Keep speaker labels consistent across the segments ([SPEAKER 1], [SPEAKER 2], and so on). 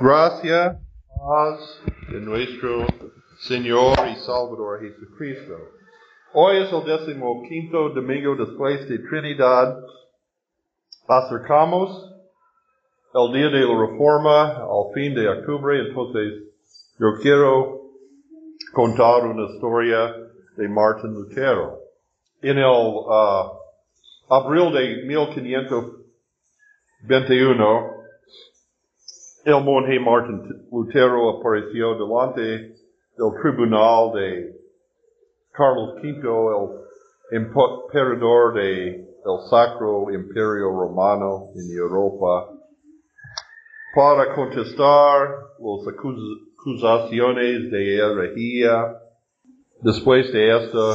[SPEAKER 1] Gracia, paz de nuestro Señor y Salvador Jesucristo. Hoy es el décimo quinto domingo después de Trinidad. Acercamos el día de la reforma al fin de octubre, entonces yo quiero contar una historia de Martin Lutero. En el uh, abril de 1521, el monje Martin Lutero apareció delante del tribunal de Carlos V, el emperador de, del Sacro Imperio Romano en Europa, para contestar las acusaciones de herejía. Después de esto,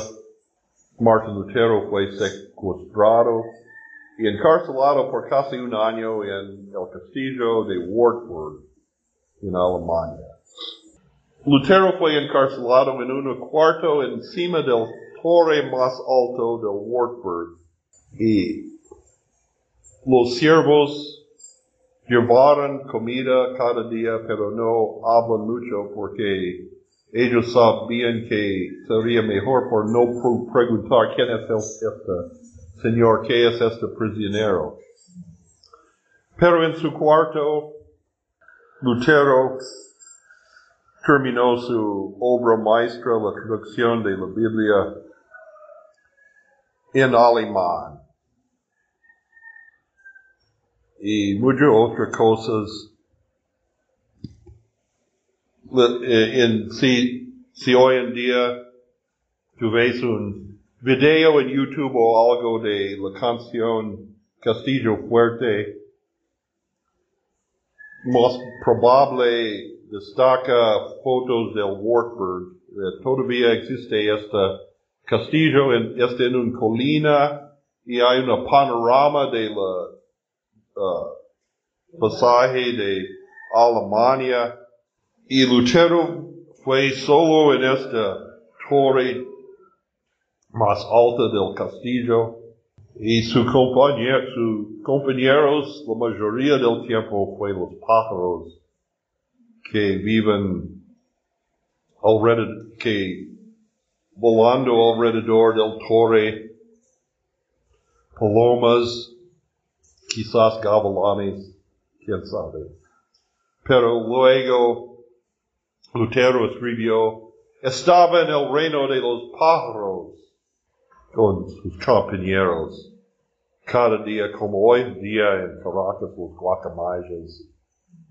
[SPEAKER 1] Martin Lutero fue secuestrado encarcelado por casi un año en el castillo de Wartburg, en Alemania. Lutero fue encarcelado en un cuarto encima del torre más alto del Wartburg y los siervos llevaron comida cada día, pero no hablan mucho porque ellos sabían que sería mejor por no preguntar quién es este Señor, ¿qué es este prisionero? Pero en su cuarto, Lutero terminó su obra maestra, la traducción de la Biblia en alemán. Y muchas otras cosas. Eh, en, si, si hoy en día tú ves un video en YouTube o algo de la canción Castillo Fuerte, más probable destaca fotos del Wartburg. Eh, todavía existe este castillo, en, este en una colina y hay un panorama de la uh, pasaje de Alemania y Lutero fue solo en esta torre más alta del castillo y su compañero, sus compañeros, la mayoría del tiempo fue los pájaros que viven alrededor, que volando alrededor del torre, palomas, quizás gavilanes, quién sabe. Pero luego Lutero escribió, estaba en el reino de los pájaros con sus compañeros. Cada día, como hoy día en Caracas, los guacamayas.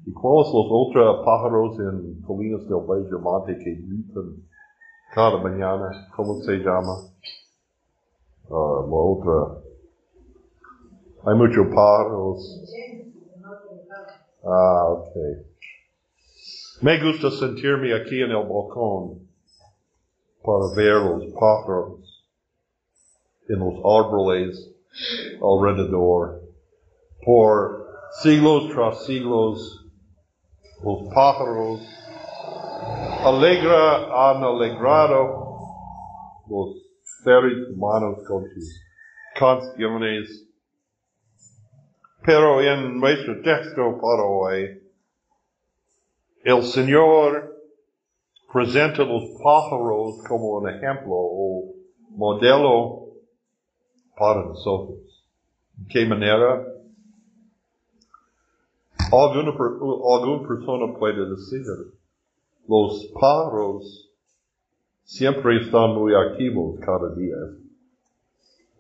[SPEAKER 1] ¿Y cuáles los otros pájaros en Colinas del Bello Monte que gritan cada mañana? ¿Cómo se llama? Uh, la otra. Hay muchos pájaros. Ah, ok. Me gusta sentirme aquí en el balcón para ver los pájaros en los árboles alrededor. Por siglos tras siglos, los pájaros alegra, han alegrado los seres humanos con sus canciones. Pero en nuestro texto para hoy, el Señor presenta los pájaros como un ejemplo o modelo para nosotros. ¿De qué manera? Alguna, alguna persona puede decir, los pájaros siempre están muy activos cada día,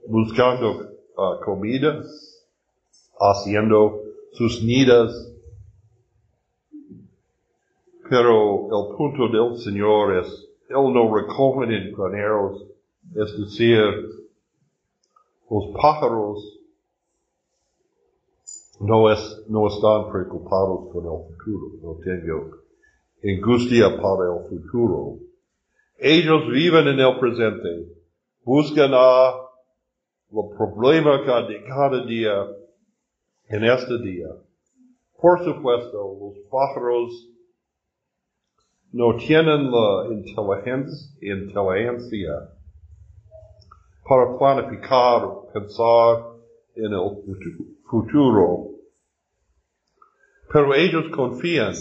[SPEAKER 1] buscando uh, comida, haciendo sus nidas, pero el punto del Señor es, Él no recoge en graneros, es decir, los pájaros no, es, no están preocupados con el futuro, no tengo angustia para el futuro. Ellos viven en el presente, buscan a el problema de cada día en este día. Por supuesto, los pájaros no tienen la inteligencia para planificar, pensar en el futuro. Pero ellos confían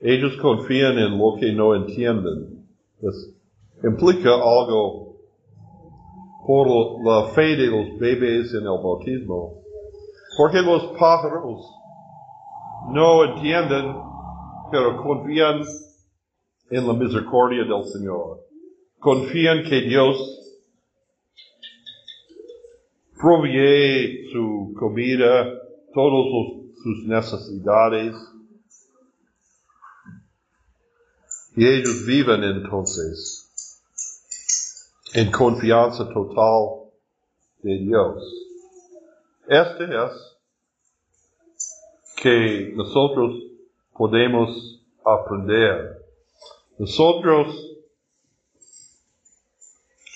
[SPEAKER 1] Ellos confían en lo que no entienden. Pues, implica algo por la fe de los bebés en el bautismo. Porque los pájaros no entienden, pero confían en la misericordia del Señor. Confían que Dios provee su comida, todas sus necesidades. Y ellos viven entonces en confianza total de Dios. Este es que nosotros podemos aprender. Nosotros,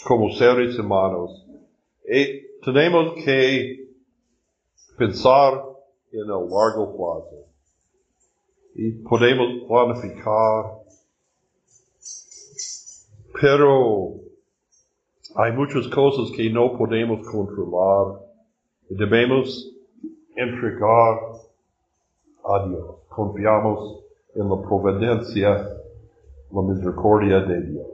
[SPEAKER 1] como seres humanos, eh, tenemos que pensar en el largo plazo y podemos planificar, pero hay muchas cosas que no podemos controlar y debemos entregar a Dios. Confiamos en la providencia, la misericordia de Dios.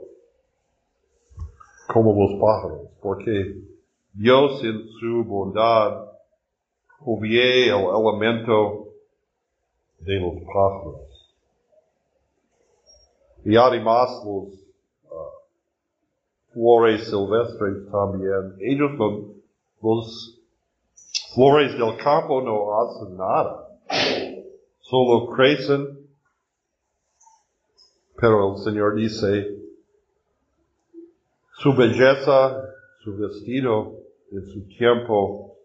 [SPEAKER 1] Como los pájaros, porque Dios en su bondad provee el elemento de los pájaros. Y además los uh, flores silvestres también. Ellos los flores del campo no hacen nada. Solo crecen. Pero el Señor dice, su belleza, su vestido, en su tiempo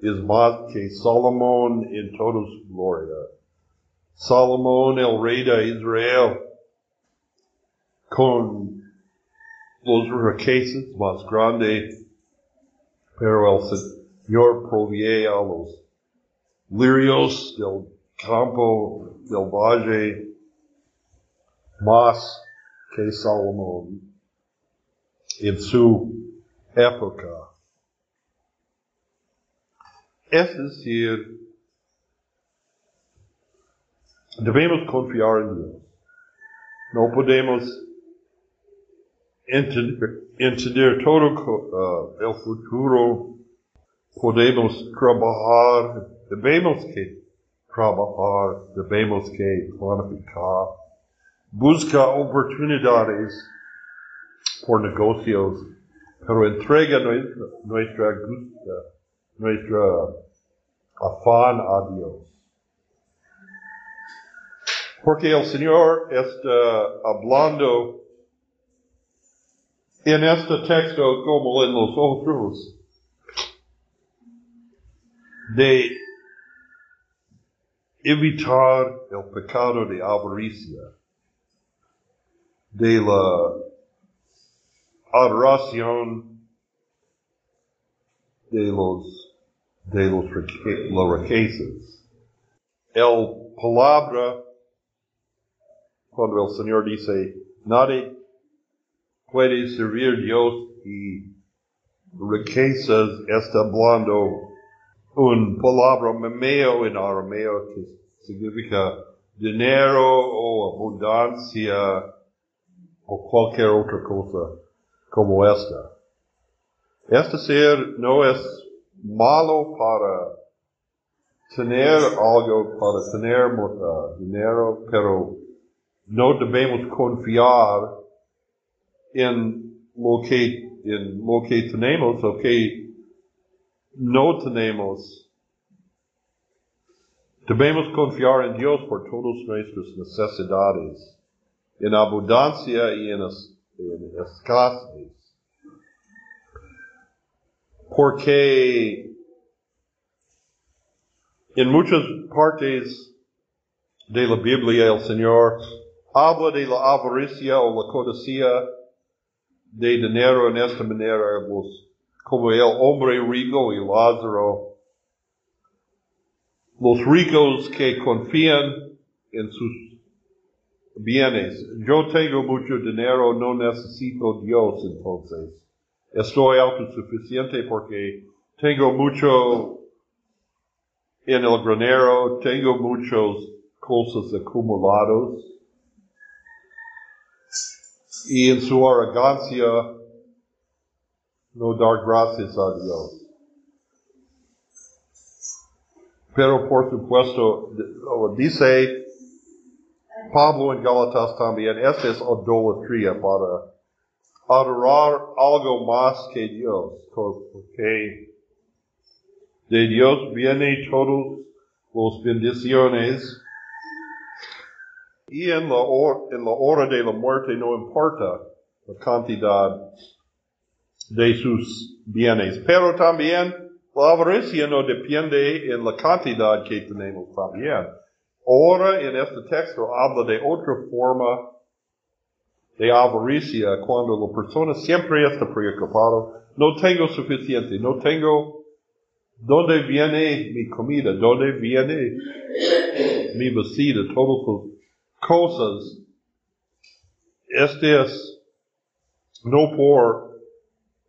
[SPEAKER 1] es más que Salomón en toda su gloria. Salomón, el rey de Israel, con los riquezas más grandes, pero el Señor provee a los lirios del campo, del valle, más que Salomón en su época. Es decir, debemos confiar en Dios. No podemos entender, todo uh, futuro. Podemos trabajar, debemos que trabajar, debemos que planificar, busca oportunidades por negocios, pero entrega nuestra, nuestra gusta nuestra afán a Dios. Porque el Señor está hablando en este texto como en los otros de evitar el pecado de avaricia, de la adoración de los de los, riquezas. El palabra, cuando el Señor dice, nadie puede servir Dios y riquezas, está hablando un palabra memeo en arameo que significa dinero o abundancia o cualquier otra cosa como esta. Este ser no es malo para tener algo, para tener uh, dinero, pero no debemos confiar en lo que, en lo que tenemos o no tenemos. Debemos confiar en Dios por todas nuestras necesidades, en abundancia y en, en escasez. Porque en muchas partes de la Biblia el Señor habla de la avaricia o la codicia de dinero en esta manera, como el hombre rico y Lázaro, los ricos que confían en sus bienes. Yo tengo mucho dinero, no necesito Dios entonces. Estoy autosuficiente porque tengo mucho en el granero, tengo muchas cosas acumulados y en su arrogancia no dar gracias a Dios. Pero por supuesto, dice Pablo en Galatas también, esta es idolatría para adorar algo más que Dios, porque de Dios viene todos los bendiciones. Y en la, en la hora de la muerte no importa la cantidad de sus bienes, pero también la avaricia no depende en la cantidad que tenemos también. Ahora en este texto habla de otra forma de avaricia cuando la persona siempre está preocupada. No tengo suficiente, no tengo dónde viene mi comida, dónde viene mi vestida, todas las cosas. Este es no por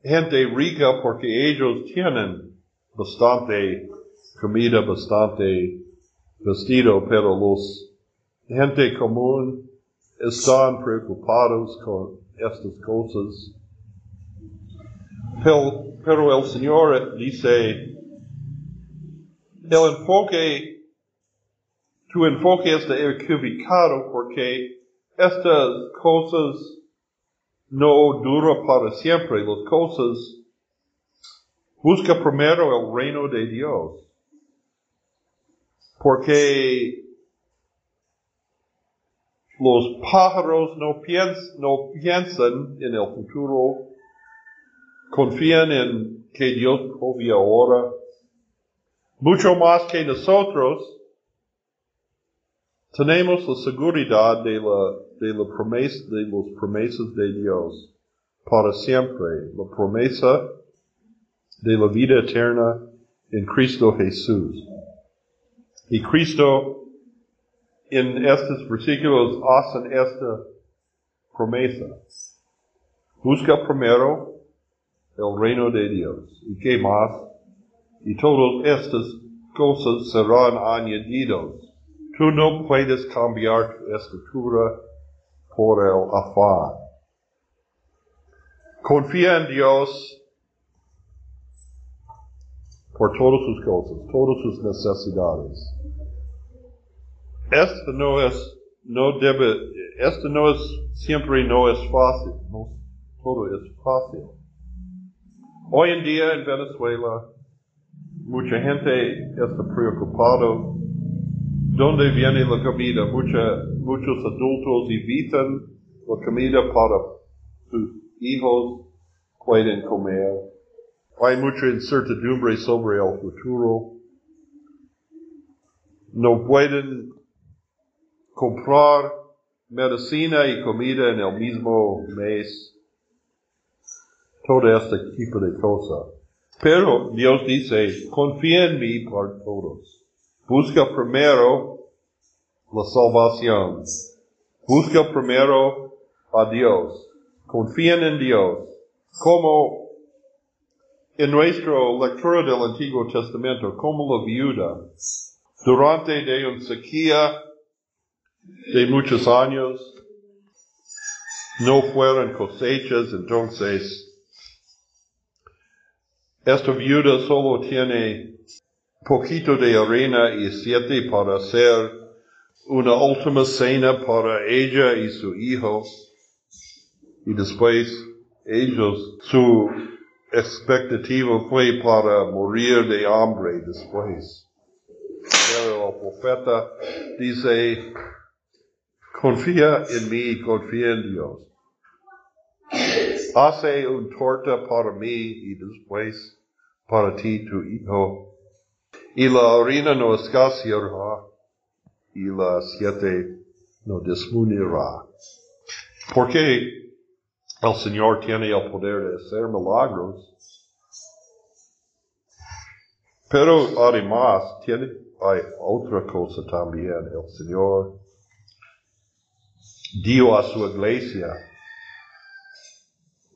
[SPEAKER 1] gente rica porque ellos tienen bastante comida, bastante vestido, pero los gente común están preocupados con estas cosas. Pero, el Señor dice, el enfoque, tu enfoque está equivocado porque estas cosas no duran para siempre. Las cosas, busca primero el reino de Dios. Porque los pájaros no, piensan en el futuro, confían en que Dios provee ahora, mucho más que nosotros, tenemos la seguridad de la, de la promesa, de las promesas de Dios para siempre, la promesa de la vida eterna en Cristo Jesús. Y Cristo en estos versículos hacen esta promesa. Busca primero el reino de Dios. ¿Y qué más? Y todas estas cosas serán añadidos. Tú no puedes cambiar tu estructura por el afán. Confía en Dios por todas sus cosas, todas sus necesidades. Esto no es, no debe, esto no es, siempre no es fácil, no todo es fácil. Hoy en día en Venezuela, mucha gente está preocupado dónde viene la comida. Mucha, muchos adultos evitan la comida para sus hijos pueden comer. Hay mucha incertidumbre sobre el futuro. No pueden comprar medicina y comida en el mismo mes. Todo este tipo de cosas. Pero Dios dice, confía en mí por todos. Busca primero la salvación. Busca primero a Dios. Confíen en Dios. Como en nuestra lectura del Antiguo Testamento, como la viuda, durante de un sequía de muchos años, no fueron cosechas, entonces esta viuda solo tiene poquito de arena y siete para hacer una última cena para ella y su hijo. Y después ellos, su expectativa fue para morir de hambre después. Pero el profeta dice, Confía en mí, confía en Dios. Hace un torta para mí y después para ti, tu hijo. Y la harina no escaseará y la siete no disminuirá. Porque el Señor tiene el poder de hacer milagros. Pero además tiene, hay otra cosa también. El Señor dio a su iglesia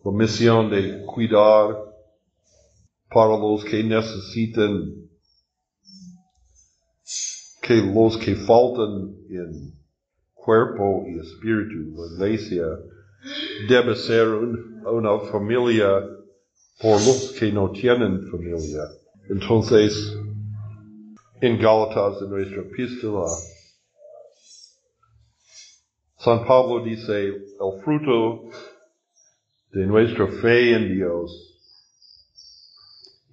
[SPEAKER 1] la misión de cuidar para los que necesitan, que los que faltan en cuerpo y espíritu, la iglesia debe ser un- una familia por los que no tienen familia. Entonces, en Gálatas, en nuestra epístola, San Pablo dice, el fruto de nuestra fe en Dios,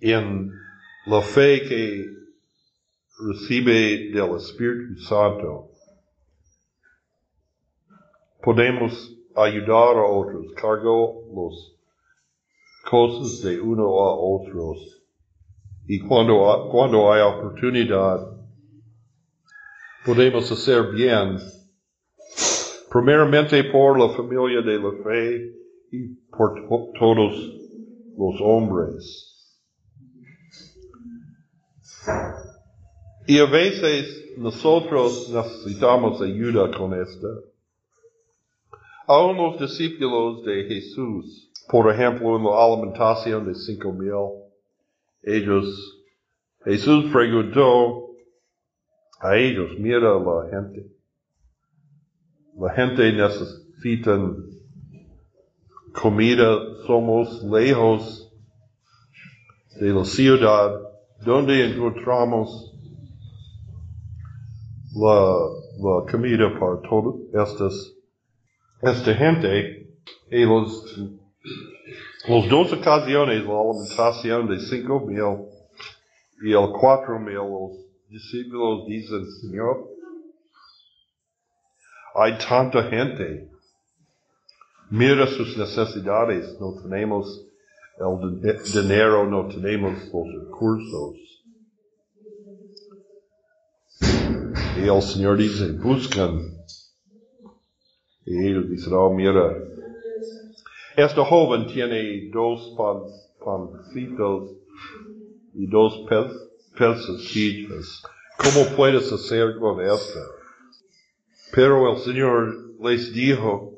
[SPEAKER 1] en la fe que recibe del Espíritu Santo, podemos ayudar a otros, cargo los cosas de uno a otros. Y cuando, ha- cuando hay oportunidad, podemos hacer bien, primeramente por la familia de la fe y por to- todos los hombres. Y a veces nosotros necesitamos ayuda con esto. Aún los discípulos de Jesús, por ejemplo, en la alimentación de cinco mil, ellos, Jesús preguntó a ellos, mira la gente, la gente necesita comida, somos lejos de la ciudad, donde encontramos la, comida para todas estas esta gente, y los, los dos ocasiones, la alimentación de cinco mil y el cuatro mil, los discípulos dicen, Señor, hay tanta gente, mira sus necesidades, no tenemos el din- dinero, no tenemos los recursos. Y el Señor dice, buscan y ellos dicen, oh, mira, este joven tiene dos pan, pancitos y dos pez, pececillos. ¿Cómo puedes hacer con esto? Pero el Señor les dijo,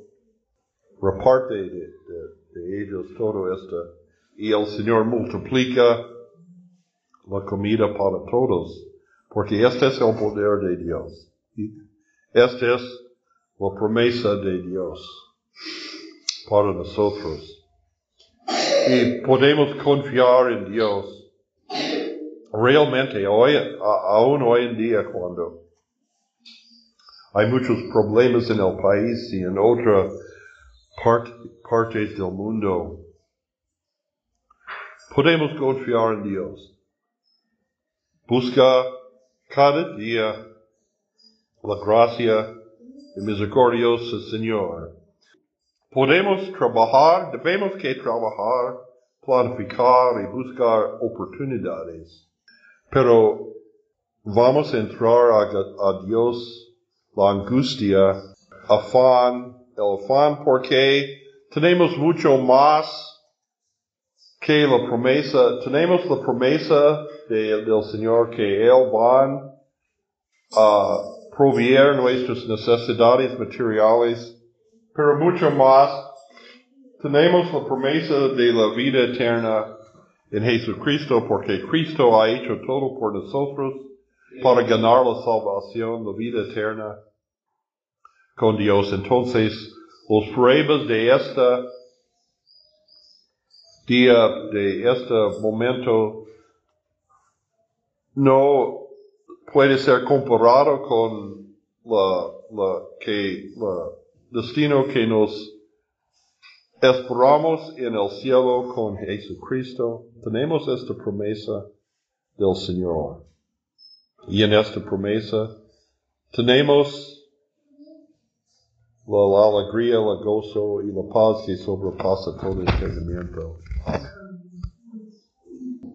[SPEAKER 1] reparte de, de- de ellos todo esto. Y el Señor multiplica la comida para todos. Porque este es el poder de Dios. Y Este es la promesa de Dios para nosotros. Y podemos confiar en Dios realmente hoy, aún hoy en día cuando hay muchos problemas en el país y en otras part- partes del mundo. Podemos confiar en Dios. Busca cada día la gracia y misericordioso Señor. Podemos trabajar, debemos que trabajar, planificar y buscar oportunidades. Pero vamos a entrar a Dios la angustia, afán, el afán porque tenemos mucho más que la promesa, tenemos la promesa de- del Señor que Él va a proveer nuestras necesidades materiales, pero mucho más, tenemos la promesa de la vida eterna en Jesucristo, porque Cristo ha hecho todo por nosotros para ganar la salvación, la vida eterna con Dios. Entonces, los pruebas de esta día, de este momento, no puede ser comparado con la, la que, la destino que nos esperamos en el cielo con Jesucristo. Tenemos esta promesa del Señor. Y en esta promesa tenemos la, la alegría, el gozo y la paz que sobrepasa todo entendimiento.